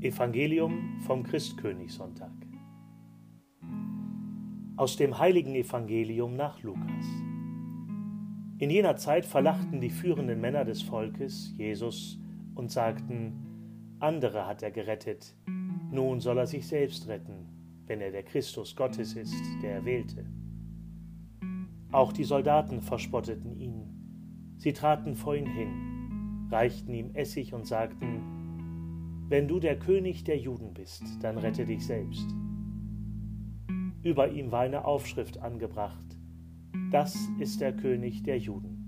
Evangelium vom Christkönigssonntag. Aus dem heiligen Evangelium nach Lukas. In jener Zeit verlachten die führenden Männer des Volkes Jesus und sagten, andere hat er gerettet, nun soll er sich selbst retten, wenn er der Christus Gottes ist, der Erwählte. Auch die Soldaten verspotteten ihn. Sie traten vor ihn hin, reichten ihm Essig und sagten, wenn du der König der Juden bist, dann rette dich selbst. Über ihm war eine Aufschrift angebracht. Das ist der König der Juden.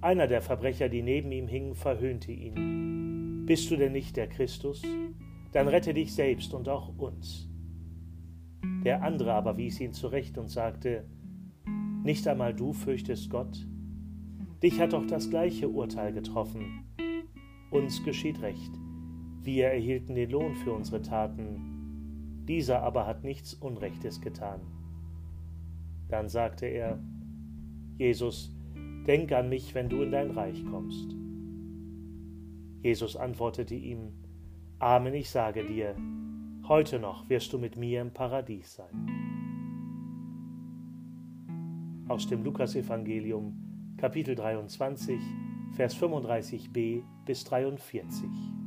Einer der Verbrecher, die neben ihm hingen, verhöhnte ihn. Bist du denn nicht der Christus? Dann rette dich selbst und auch uns. Der andere aber wies ihn zurecht und sagte, Nicht einmal du fürchtest Gott? Dich hat doch das gleiche Urteil getroffen uns geschieht recht. Wir erhielten den Lohn für unsere Taten, dieser aber hat nichts Unrechtes getan. Dann sagte er, Jesus, denk an mich, wenn du in dein Reich kommst. Jesus antwortete ihm, Amen, ich sage dir, heute noch wirst du mit mir im Paradies sein. Aus dem Lukasevangelium, Kapitel 23, Vers 35b bis 43.